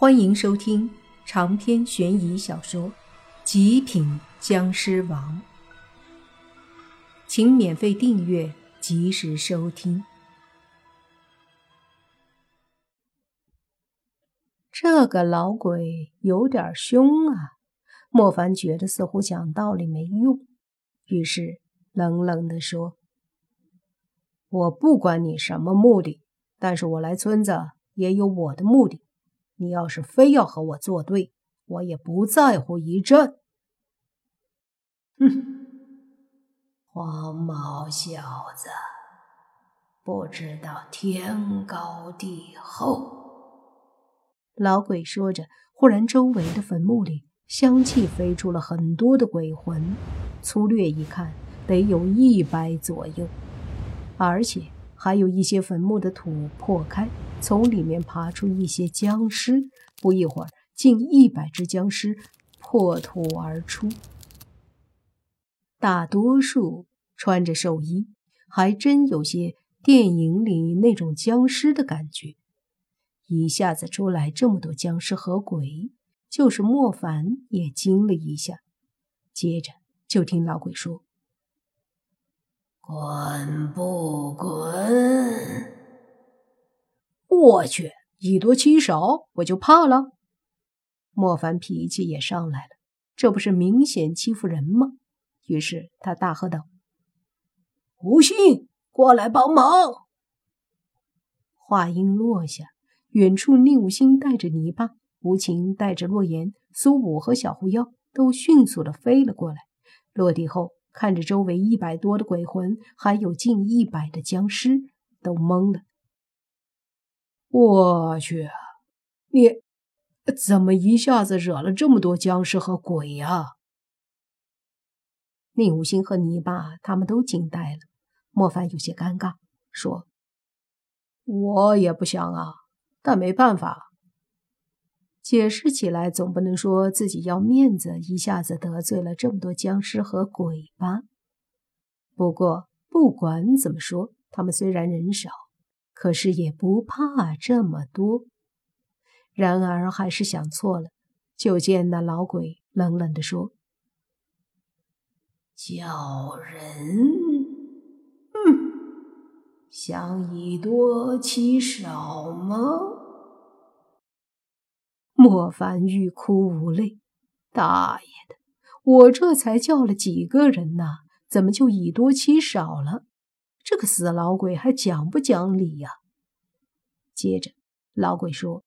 欢迎收听长篇悬疑小说《极品僵尸王》，请免费订阅，及时收听。这个老鬼有点凶啊！莫凡觉得似乎讲道理没用，于是冷冷地说：“我不管你什么目的，但是我来村子也有我的目的。”你要是非要和我作对，我也不在乎一阵。哼，黄毛小子，不知道天高地厚。老鬼说着，忽然周围的坟墓里香气飞出了很多的鬼魂，粗略一看，得有一百左右，而且。还有一些坟墓的土破开，从里面爬出一些僵尸。不一会儿，近一百只僵尸破土而出，大多数穿着寿衣，还真有些电影里那种僵尸的感觉。一下子出来这么多僵尸和鬼，就是莫凡也惊了一下。接着就听老鬼说。滚不滚？我去，以多欺少，我就怕了。莫凡脾气也上来了，这不是明显欺负人吗？于是他大喝道：“吴兴，过来帮忙！”话音落下，远处宁无心带着泥巴，吴情带着洛言、苏武和小狐妖都迅速的飞了过来，落地后。看着周围一百多的鬼魂，还有近一百的僵尸，都懵了。我去，你怎么一下子惹了这么多僵尸和鬼呀？宁无心和泥巴他们都惊呆了。莫凡有些尴尬，说：“我也不想啊，但没办法。”解释起来总不能说自己要面子，一下子得罪了这么多僵尸和鬼吧？不过不管怎么说，他们虽然人少，可是也不怕这么多。然而还是想错了。就见那老鬼冷冷地说：“叫人，嗯，想以多欺少吗？”莫凡欲哭无泪，大爷的，我这才叫了几个人呐，怎么就以多欺少了？这个死老鬼还讲不讲理呀？接着，老鬼说：“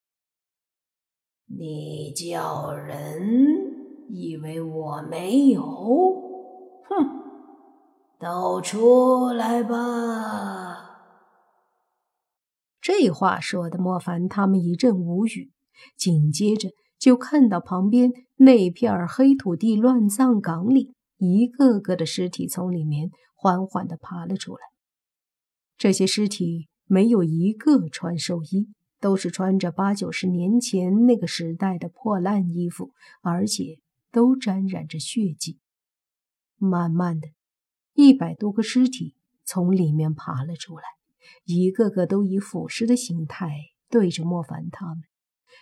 你叫人，以为我没有？哼，都出来吧！”这话说的，莫凡他们一阵无语。紧接着就看到旁边那片黑土地乱葬岗里，一个个的尸体从里面缓缓地爬了出来。这些尸体没有一个穿寿衣，都是穿着八九十年前那个时代的破烂衣服，而且都沾染着血迹。慢慢的，一百多个尸体从里面爬了出来，一个个都以腐尸的形态对着莫凡他们。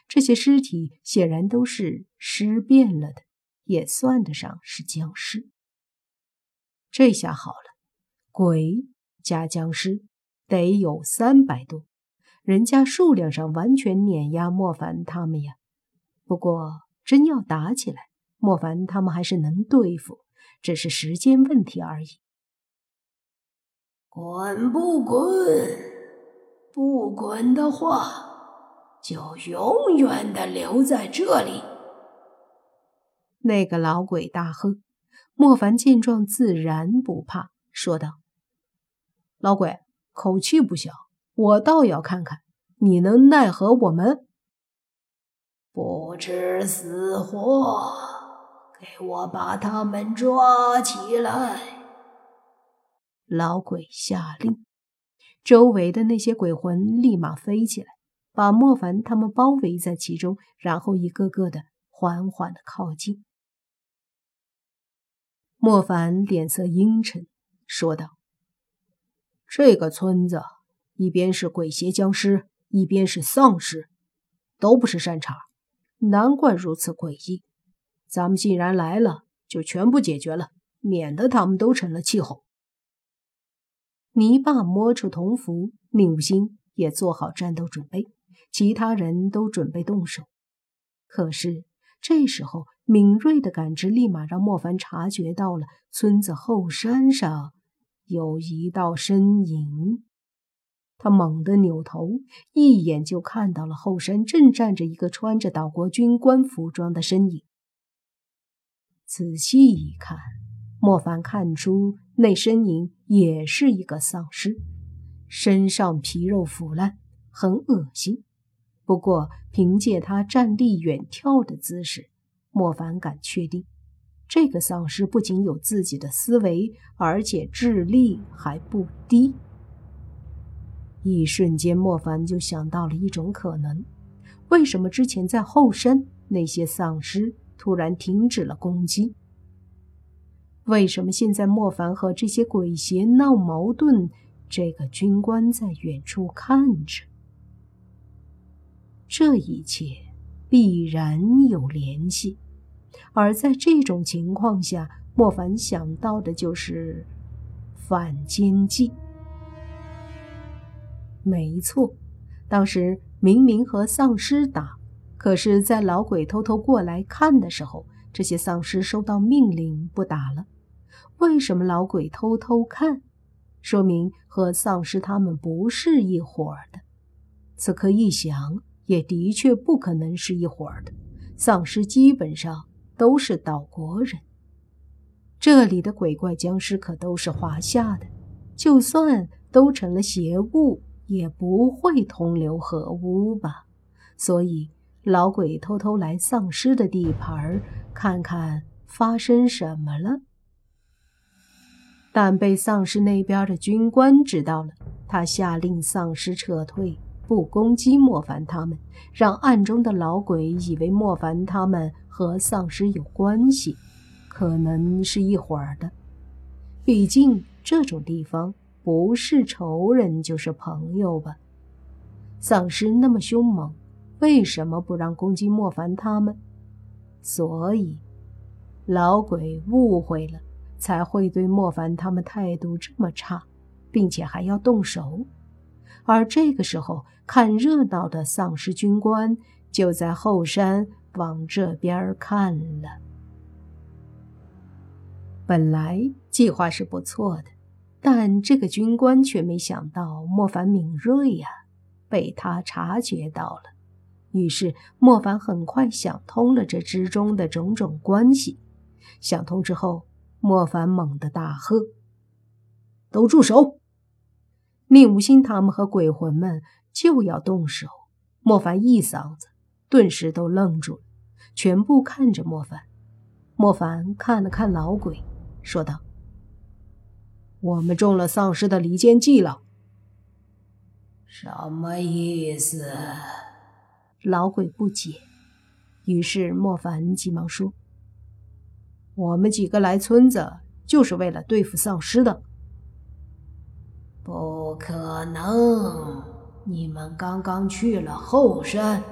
这些尸体显然都是尸变了的，也算得上是僵尸。这下好了，鬼加僵尸得有三百多，人家数量上完全碾压莫凡他们呀。不过真要打起来，莫凡他们还是能对付，只是时间问题而已。滚不滚？不滚的话。就永远的留在这里。那个老鬼大喝，莫凡见状自然不怕，说道：“老鬼口气不小，我倒要看看你能奈何我们。不知死活，给我把他们抓起来！”老鬼下令，周围的那些鬼魂立马飞起来。把莫凡他们包围在其中，然后一个个的缓缓的靠近。莫凡脸色阴沉，说道：“这个村子一边是鬼邪僵尸，一边是丧尸，都不是善茬。难怪如此诡异。咱们既然来了，就全部解决了，免得他们都成了气候。泥巴摸出铜符，宁武星也做好战斗准备，其他人都准备动手。可是这时候，敏锐的感知立马让莫凡察觉到了村子后山上有一道身影。他猛地扭头，一眼就看到了后山正站着一个穿着岛国军官服装的身影。仔细一看，莫凡看出那身影也是一个丧尸，身上皮肉腐烂，很恶心。不过凭借他站立远眺的姿势，莫凡敢确定，这个丧尸不仅有自己的思维，而且智力还不低。一瞬间，莫凡就想到了一种可能：为什么之前在后山那些丧尸突然停止了攻击？为什么现在莫凡和这些鬼邪闹矛盾？这个军官在远处看着，这一切必然有联系。而在这种情况下，莫凡想到的就是反间计。没错，当时明明和丧尸打，可是，在老鬼偷偷过来看的时候，这些丧尸收到命令不打了。为什么老鬼偷偷看？说明和丧尸他们不是一伙的。此刻一想，也的确不可能是一伙的。丧尸基本上都是岛国人，这里的鬼怪僵尸可都是华夏的，就算都成了邪物。也不会同流合污吧？所以老鬼偷偷来丧尸的地盘看看发生什么了。但被丧尸那边的军官知道了，他下令丧尸撤退，不攻击莫凡他们，让暗中的老鬼以为莫凡他们和丧尸有关系，可能是一伙儿的。毕竟这种地方。不是仇人就是朋友吧？丧尸那么凶猛，为什么不让攻击莫凡他们？所以老鬼误会了，才会对莫凡他们态度这么差，并且还要动手。而这个时候，看热闹的丧尸军官就在后山往这边看了。本来计划是不错的。但这个军官却没想到莫凡敏锐呀，被他察觉到了。于是莫凡很快想通了这之中的种种关系。想通之后，莫凡猛地大喝：“都住手！”宁无心他们和鬼魂们就要动手。莫凡一嗓子，顿时都愣住了，全部看着莫凡。莫凡看了看老鬼，说道。我们中了丧尸的离间计了，什么意思？老鬼不解。于是莫凡急忙说：“我们几个来村子就是为了对付丧尸的。”不可能！你们刚刚去了后山，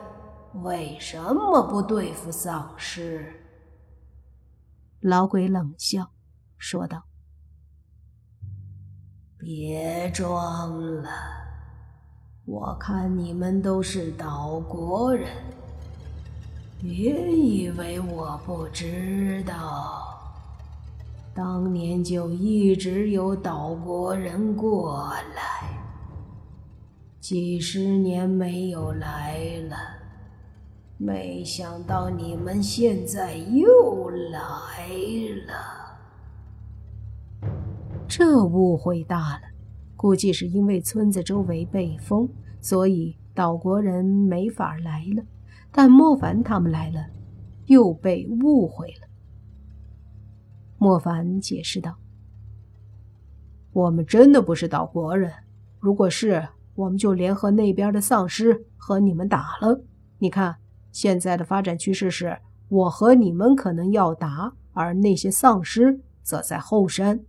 为什么不对付丧尸？老鬼冷笑说道。别装了，我看你们都是岛国人，别以为我不知道。当年就一直有岛国人过来，几十年没有来了，没想到你们现在又来了。这误会大了，估计是因为村子周围被封，所以岛国人没法来了。但莫凡他们来了，又被误会了。莫凡解释道：“我们真的不是岛国人，如果是，我们就联合那边的丧尸和你们打了。你看，现在的发展趋势是，我和你们可能要打，而那些丧尸则在后山。”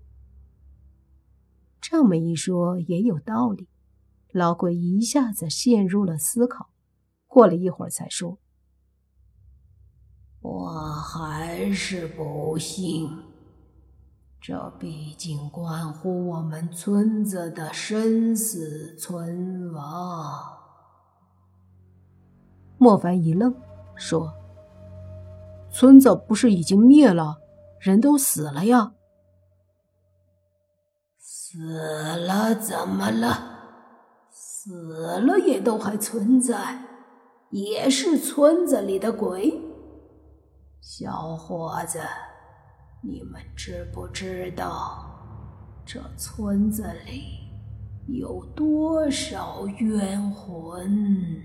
这么一说也有道理，老鬼一下子陷入了思考。过了一会儿，才说：“我还是不信。这毕竟关乎我们村子的生死存亡。莫凡一愣，说：“村子不是已经灭了，人都死了呀？死了怎么了？死了也都还存在，也是村子里的鬼。小伙子，你们知不知道这村子里有多少冤魂？”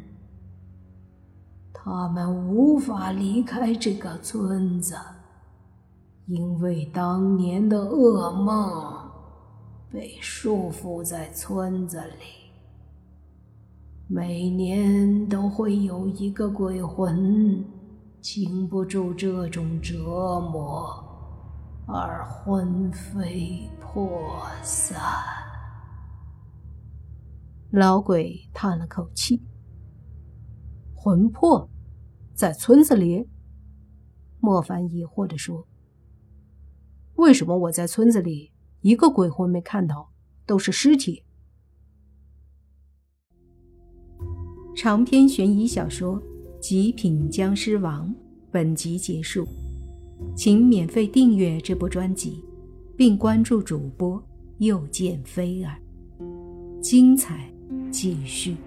他们无法离开这个村子，因为当年的噩梦被束缚在村子里。每年都会有一个鬼魂经不住这种折磨而魂飞魄散。老鬼叹了口气：“魂魄。”在村子里，莫凡疑惑地说：“为什么我在村子里一个鬼魂没看到，都是尸体？”长篇悬疑小说《极品僵尸王》本集结束，请免费订阅这部专辑，并关注主播又见菲儿，精彩继续。